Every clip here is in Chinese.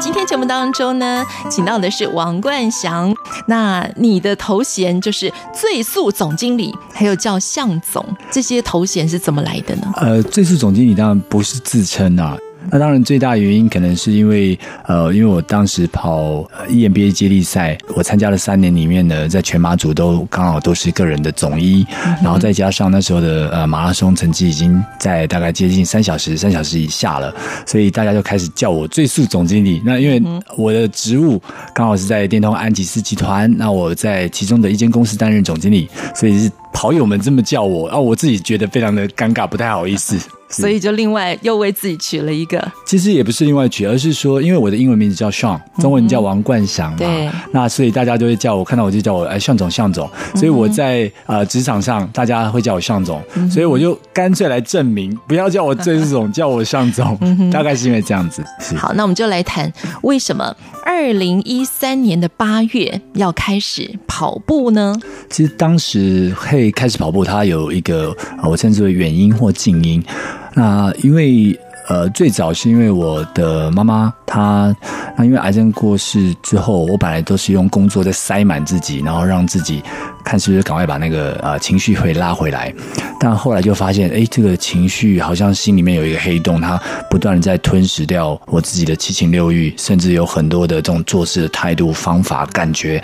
今天节目当中呢，请到的是王冠祥。那你的头衔就是最速总经理，还有叫向总，这些头衔是怎么来的呢？呃，最速总经理当然不是自称啊。那当然，最大原因可能是因为，呃，因为我当时跑 EMBA 接力赛，我参加了三年里面呢，在全马组都刚好都是个人的总一，然后再加上那时候的呃马拉松成绩已经在大概接近三小时、三小时以下了，所以大家就开始叫我最速总经理。那因为我的职务刚好是在电通安吉斯集团，那我在其中的一间公司担任总经理，所以是跑友们这么叫我，然后我自己觉得非常的尴尬，不太好意思。所以就另外又为自己取了一个，其实也不是另外取，而是说，因为我的英文名字叫 Sean，中文叫王冠祥嘛，对，那所以大家都会叫我，看到我就叫我哎，向总，向总。所以我在呃职场上，大家会叫我向总，所以我就干脆来证明，不要叫我最总，叫我向总，大概是因为这样子。好，那我们就来谈为什么二零一三年的八月要开始跑步呢？其实当时会开始跑步，它有一个我称之为远因或近因。那因为呃，最早是因为我的妈妈她，那因为癌症过世之后，我本来都是用工作在塞满自己，然后让自己看是不是赶快把那个呃情绪会拉回来。但后来就发现，哎，这个情绪好像心里面有一个黑洞，它不断的在吞噬掉我自己的七情六欲，甚至有很多的这种做事的态度、方法、感觉。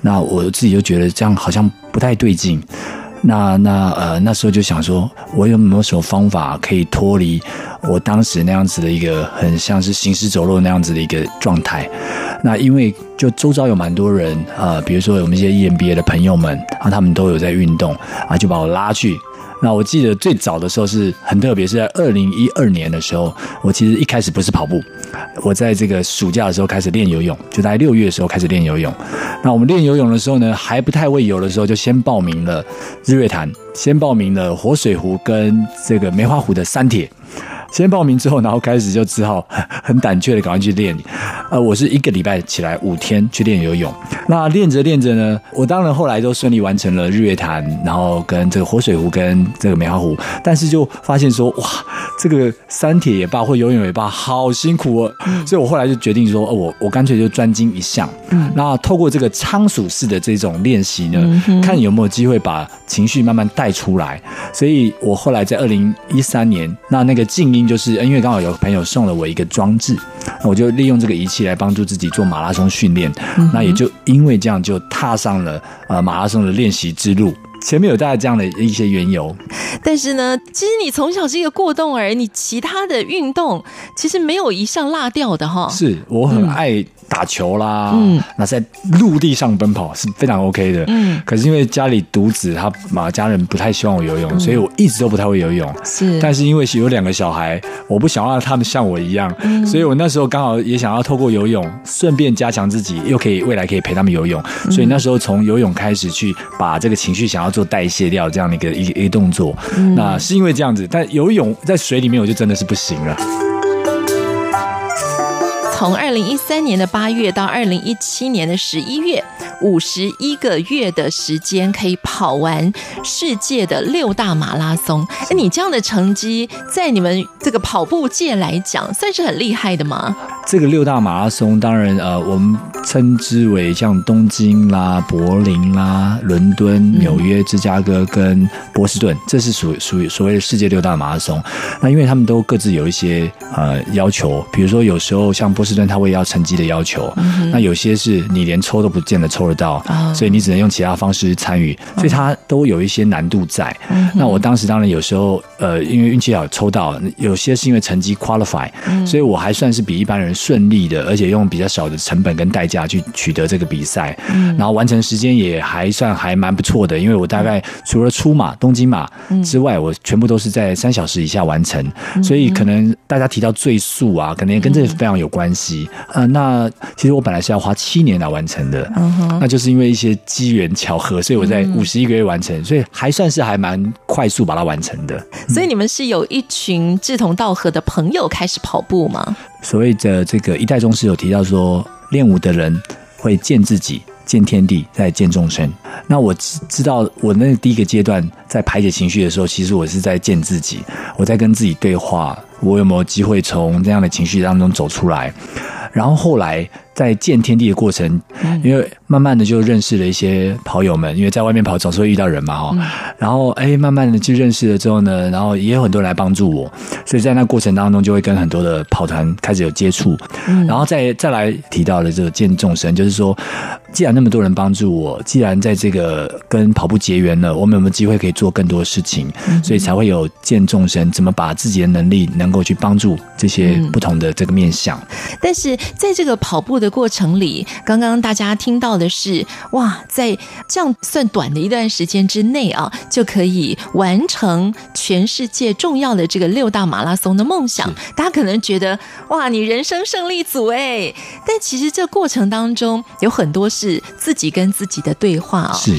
那我自己就觉得这样好像不太对劲。那那呃那时候就想说，我有没有什么方法可以脱离我当时那样子的一个很像是行尸走肉那样子的一个状态？那因为就周遭有蛮多人啊、呃，比如说我们一些 EMBA 的朋友们啊，他们都有在运动啊，就把我拉去。那我记得最早的时候是很特别，是在二零一二年的时候，我其实一开始不是跑步，我在这个暑假的时候开始练游泳，就在六月的时候开始练游泳。那我们练游泳的时候呢，还不太会游的时候，就先报名了日月潭，先报名了活水湖跟这个梅花湖的三铁。先报名之后，然后开始就只好 很胆怯的赶快去练。呃，我是一个礼拜起来五天去练游泳。那练着练着呢，我当然后来都顺利完成了日月潭，然后跟这个活水湖跟这个梅花湖。但是就发现说，哇，这个三铁也罢，或游泳也罢，好辛苦哦。所以我后来就决定说，哦我我干脆就专精一项。嗯那透过这个仓鼠式的这种练习呢，看有没有机会把情绪慢慢带出来。所以我后来在二零一三年，那那个静音。就是因为刚好有朋友送了我一个装置，那我就利用这个仪器来帮助自己做马拉松训练。那也就因为这样，就踏上了呃马拉松的练习之路。前面有大概这样的一些缘由，但是呢，其实你从小是一个过动儿，你其他的运动其实没有一项落掉的哈。是我很爱打球啦，嗯，那在陆地上奔跑是非常 OK 的，嗯。可是因为家里独子，他嘛家人不太希望我游泳，嗯，所以我一直都不太会游泳。是，但是因为有两个小孩，我不想让他们像我一样，嗯，所以我那时候刚好也想要透过游泳，顺便加强自己，又可以未来可以陪他们游泳。所以那时候从游泳开始去把这个情绪想要。做代谢掉这样的一个一个一个动作，嗯，那是因为这样子，但游泳在水里面我就真的是不行了。从二零一三年的八月到二零一七年的十一月，五十一个月的时间可以跑完世界的六大马拉松。哎，你这样的成绩在你们这个跑步界来讲，算是很厉害的吗？这个六大马拉松，当然呃，我们称之为像东京啦、柏林啦、伦敦、纽约、芝加哥跟波士顿，这是属属于所谓的世界六大马拉松。那因为他们都各自有一些呃要求，比如说有时候像波士顿，他会要成绩的要求，那有些是你连抽都不见得抽得到，所以你只能用其他方式参与，所以它都有一些难度在。那我当时当然有时候呃，因为运气好抽到，有些是因为成绩 qualify，所以我还算是比一般人。顺利的，而且用比较少的成本跟代价价去取得这个比赛，嗯，然后完成时间也还算还蛮不错的，因为我大概除了出马东京马之外，我全部都是在三小时以下完成，所以可能大家提到最速啊，可能也跟这个非常有关系。呃，那其实我本来是要花七年来完成的，那就是因为一些机缘巧合，所以我在五十一个月完成，所以还算是还蛮快速把它完成的。所以你们是有一群志同道合的朋友开始跑步吗？所谓的这个一代宗师有提到说，练武的人会见自己、见天地、再见众生。那我知知道，我那第一个阶段在排解情绪的时候，其实我是在见自己，我在跟自己对话，我有没有机会从这样的情绪当中走出来？然后后来在见天地的过程，因为慢慢的就认识了一些跑友们，因为在外面跑总是会遇到人嘛哈。然后哎，慢慢的就认识了之后呢，然后也有很多人来帮助我，所以在那过程当中就会跟很多的跑团开始有接触。然后再再来提到了这个见众生，就是说，既然那么多人帮助我，既然在这个跟跑步结缘了，我们有没有机会可以做更多事情？所以才会有见众生，怎么把自己的能力能够去帮助这些不同的这个面向。但是。在这个跑步的过程里，刚刚大家听到的是，哇，在这样算短的一段时间之内啊，就可以完成全世界重要的这个六大马拉松的梦想。大家可能觉得，哇，你人生胜利组哎，但其实这过程当中有很多是自己跟自己的对话啊。是，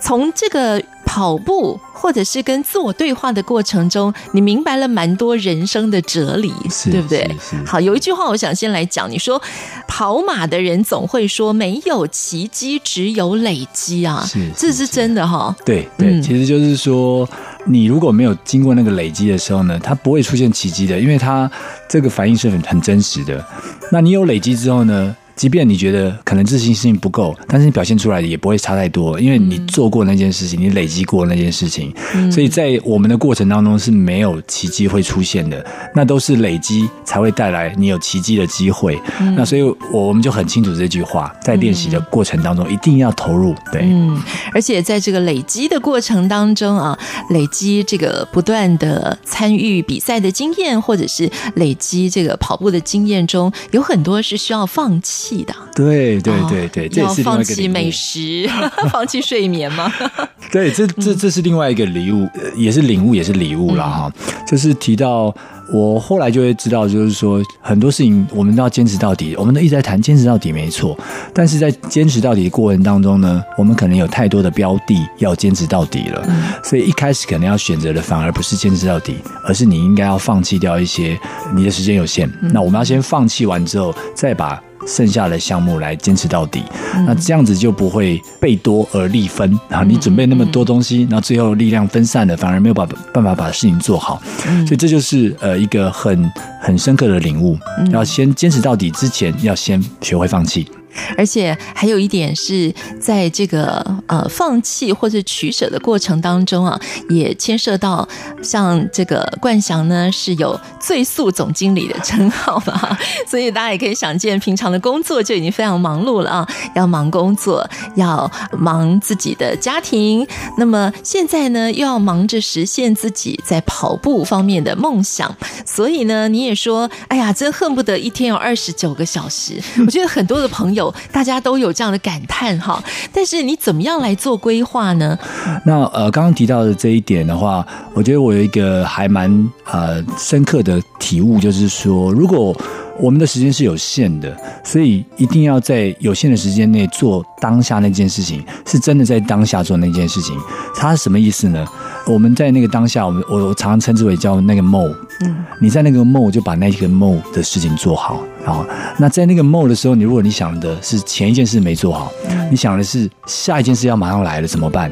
从这个。跑步，或者是跟自我对话的过程中，你明白了蛮多人生的哲理，对不对？好，有一句话我想先来讲，你说跑马的人总会说没有奇迹，只有累积啊，是，这是真的哈、哦。对对、嗯，其实就是说，你如果没有经过那个累积的时候呢，它不会出现奇迹的，因为它这个反应是很很真实的。那你有累积之后呢？即便你觉得可能自信心不够，但是你表现出来的也不会差太多，因为你做过那件事情，你累积过那件事情，所以在我们的过程当中是没有奇迹会出现的，那都是累积才会带来你有奇迹的机会。那所以我我们就很清楚这句话，在练习的过程当中一定要投入。对，嗯，而且在这个累积的过程当中啊，累积这个不断的参与比赛的经验，或者是累积这个跑步的经验中，有很多是需要放弃。的对对对对，这、也是放弃美食，放弃睡眠吗？对，这这这是另外一个礼物，也是领悟，也是礼物了哈、嗯。就是提到我后来就会知道，就是说很多事情我们都要坚持到底。我们都一直在谈坚持到底，没错。但是在坚持到底的过程当中呢，我们可能有太多的标的要坚持到底了，嗯、所以一开始可能要选择的反而不是坚持到底，而是你应该要放弃掉一些。你的时间有限，那我们要先放弃完之后，再把。剩下的项目来坚持到底，嗯，那这样子就不会倍多而力分啊！你准备那么多东西，那最后力量分散了，反而没有把办法把事情做好。所以这就是呃一个很很深刻的领悟，要先坚持到底之前，要先学会放弃。而且还有一点是在这个呃放弃或者取舍的过程当中啊，也牵涉到像这个冠翔呢是有最速总经理的称号嘛，所以大家也可以想见，平常的工作就已经非常忙碌了啊，要忙工作，要忙自己的家庭，那么现在呢又要忙着实现自己在跑步方面的梦想，所以呢你也说，哎呀，真恨不得一天有二十九个小时。我觉得很多的朋友。大家都有这样的感叹哈，但是你怎么样来做规划呢？那呃，刚刚提到的这一点的话，我觉得我有一个还蛮呃深刻的体悟，就是说，如果我们的时间是有限的，所以一定要在有限的时间内做当下那件事情，是真的在当下做那件事情。它是什么意思呢？我们在那个当下，我们我我常常称之为叫那个 mode。嗯，你在那个 mode 就把那个 mode 的事情做好。然后，那在那个 mode 的时候，你如果你想的是前一件事没做好，你想的是下一件事要马上来了怎么办？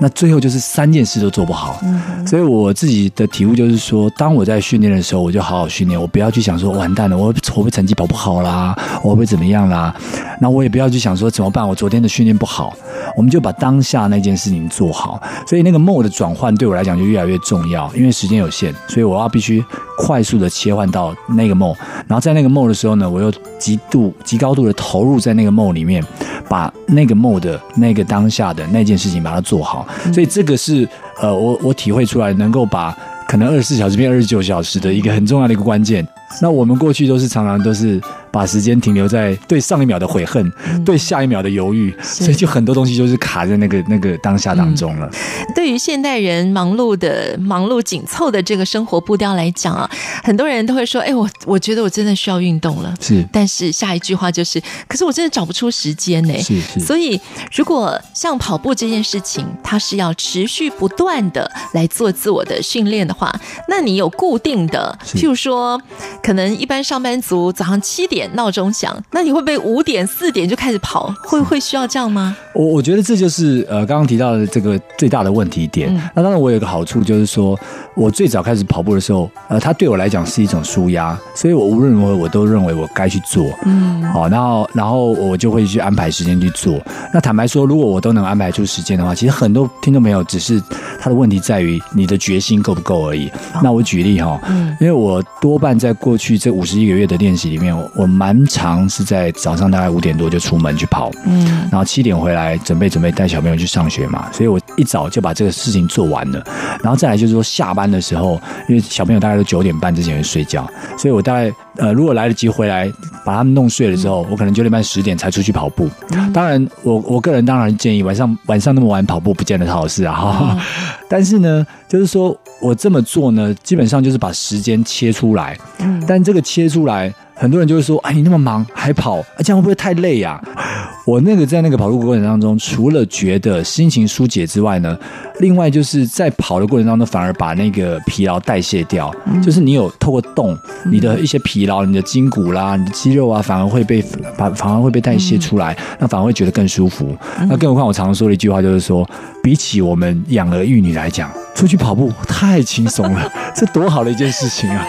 那最后就是三件事都做不好。所以我自己的体悟就是说，当我在训练的时候，我就好好训练，我不要去想说完蛋了，我会不会成绩跑不好啦，我会不会怎么样啦？那我也不要去想说怎么办，我昨天的训练不好。我们就把当下那件事情做好，所以那个 mode 的转换对我来讲就越来越重要，因为时间有限，所以我要必须快速的切换到那个 mode，然后在那个 mode 的时候呢，我又极度极高度的投入在那个 mode 里面，把那个 mode 的那个当下的那件事情把它做好，所以这个是呃，我我体会出来能够把可能二十四小时变二十九小时的一个很重要的一个关键。那我们过去都是常常都是把时间停留在对上一秒的悔恨，嗯、对下一秒的犹豫，所以就很多东西就是卡在那个那个当下当中了。嗯、对于现代人忙碌的、忙碌紧凑的这个生活步调来讲啊，很多人都会说：“哎，我我觉得我真的需要运动了。”是，但是下一句话就是：“可是我真的找不出时间呢。”是是。所以，如果像跑步这件事情，它是要持续不断的来做自我的训练的话，那你有固定的，譬如说，可能一般上班族早上七点闹钟响，那你会不会五点、四点就开始跑？会会需要这样吗？我我觉得这就是呃刚刚提到的这个最大的问题点。嗯、那当然，我有一个好处就是说，我最早开始跑步的时候，呃，它对我来讲是一种舒压，所以我无论如何我都认为我该去做。嗯，好，然后然后我就会去安排时间去做。那坦白说，如果我都能安排出时间的话，其实很多听众朋友只是他的问题在于你的决心够不够而已。哦、那我举例哈，嗯，因为我多半在过去这五十一个月的练习里面，我蛮常是在早上大概五点多就出门去跑，嗯，然后七点回来准备准备带小朋友去上学嘛，所以我一早就把这个事情做完了。然后再来就是说下班的时候，因为小朋友大概都九点半之前会睡觉，所以我大概呃如果来得及回来把他们弄睡了之后，嗯、我可能九点半十点才出去跑步。嗯、当然，我我个人当然建议晚上晚上那么晚跑步不见得是好事啊哈。嗯、但是呢，就是说我这么做呢，基本上就是把时间切出来。嗯，但这个切出来。很多人就会说：“哎，你那么忙还跑，啊，这样会不会太累呀？” 我那个在那个跑步过程当中，除了觉得心情疏解之外呢，另外就是在跑的过程当中，反而把那个疲劳代谢掉。就是你有透过动，你的一些疲劳，你的筋骨啦、你的肌肉啊，反而会被反反而会被代谢出来，那反而会觉得更舒服。那更何况我常常说的一句话就是说，比起我们养儿育女来讲，出去跑步太轻松了，这多好的一件事情啊！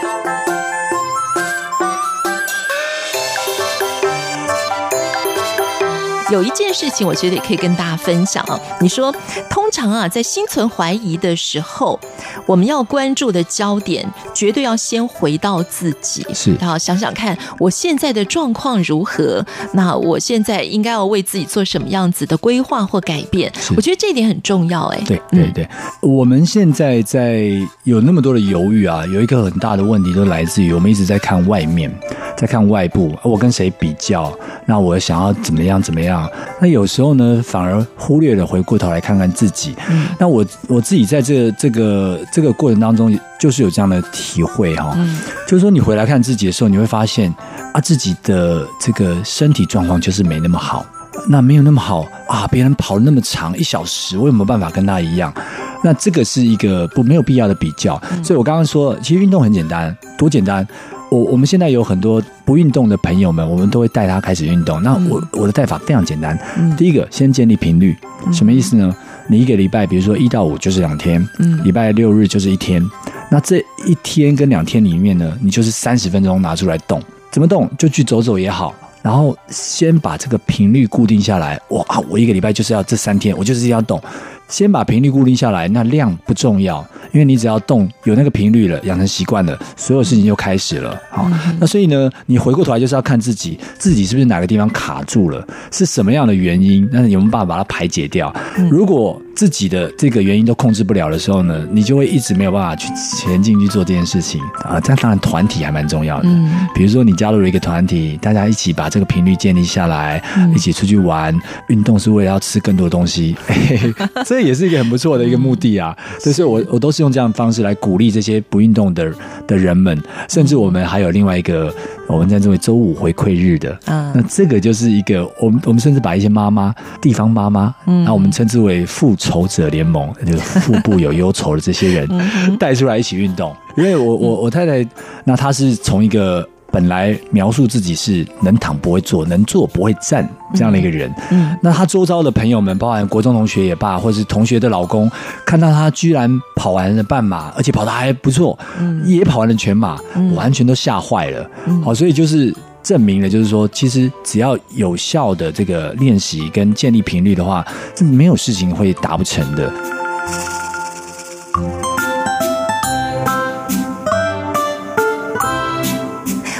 有一件事情，我觉得也可以跟大家分享啊。你说，通常啊，在心存怀疑的时候，我们要关注的焦点，绝对要先回到自己，是，然后想想看，我现在的状况如何？那我现在应该要为自己做什么样子的规划或改变？我觉得这一点很重要，哎，对对对，嗯、我们现在在有那么多的犹豫啊，有一个很大的问题，都来自于我们一直在看外面，在看外部，我跟谁比较？那我想要怎么样？怎么样？那有时候呢，反而忽略了回过头来看看自己。嗯，那我我自己在这个这个这个过程当中，就是有这样的体会哈。嗯，就是说你回来看自己的时候，你会发现啊，自己的这个身体状况就是没那么好。那没有那么好啊，别人跑了那么长一小时，我有没有办法跟他一样？那这个是一个不没有必要的比较。所以我刚刚说，其实运动很简单，多简单。我我们现在有很多不运动的朋友们，我们都会带他开始运动。那我我的带法非常简单，第一个先建立频率，什么意思呢？你一个礼拜，比如说一到五就是两天，礼拜六日就是一天。那这一天跟两天里面呢，你就是三十分钟拿出来动，怎么动就去走走也好。然后先把这个频率固定下来。哇，我一个礼拜就是要这三天，我就是要动。先把频率固定下来，那量不重要。因为你只要动，有那个频率了，养成习惯了，所有事情就开始了。好，嗯、那所以呢，你回过头来就是要看自己，自己是不是哪个地方卡住了，是什么样的原因？那有没有办法把它排解掉？嗯、如果自己的这个原因都控制不了的时候呢，你就会一直没有办法去前进去做这件事情啊。这样当然团体还蛮重要的，嗯、比如说你加入了一个团体，大家一起把这个频率建立下来，嗯、一起出去玩，运动是为了要吃更多的东西，这也是一个很不错的一个目的啊。所以、嗯、我我都是用这样的方式来鼓励这些不运动的的人们，甚至我们还有另外一个。我们在这为周五回馈日的，嗯，那这个就是一个我们我们甚至把一些妈妈、地方妈妈，嗯，那我们称之为复仇者联盟，就是腹部有忧愁的这些人带出来一起运动。因为我我我太太，那她是从一个。本来描述自己是能躺不会坐，能坐不会站这样的一个人。嗯，嗯，那他周遭的朋友们，包含国中同学也罢，或是同学的老公，看到他居然跑完了半马，而且跑得还不错，嗯，也跑完了全马，嗯，完全都吓坏了。嗯，好，所以就是证明了，就是说，其实只要有效的这个练习跟建立频率的话，这没有事情会达不成的。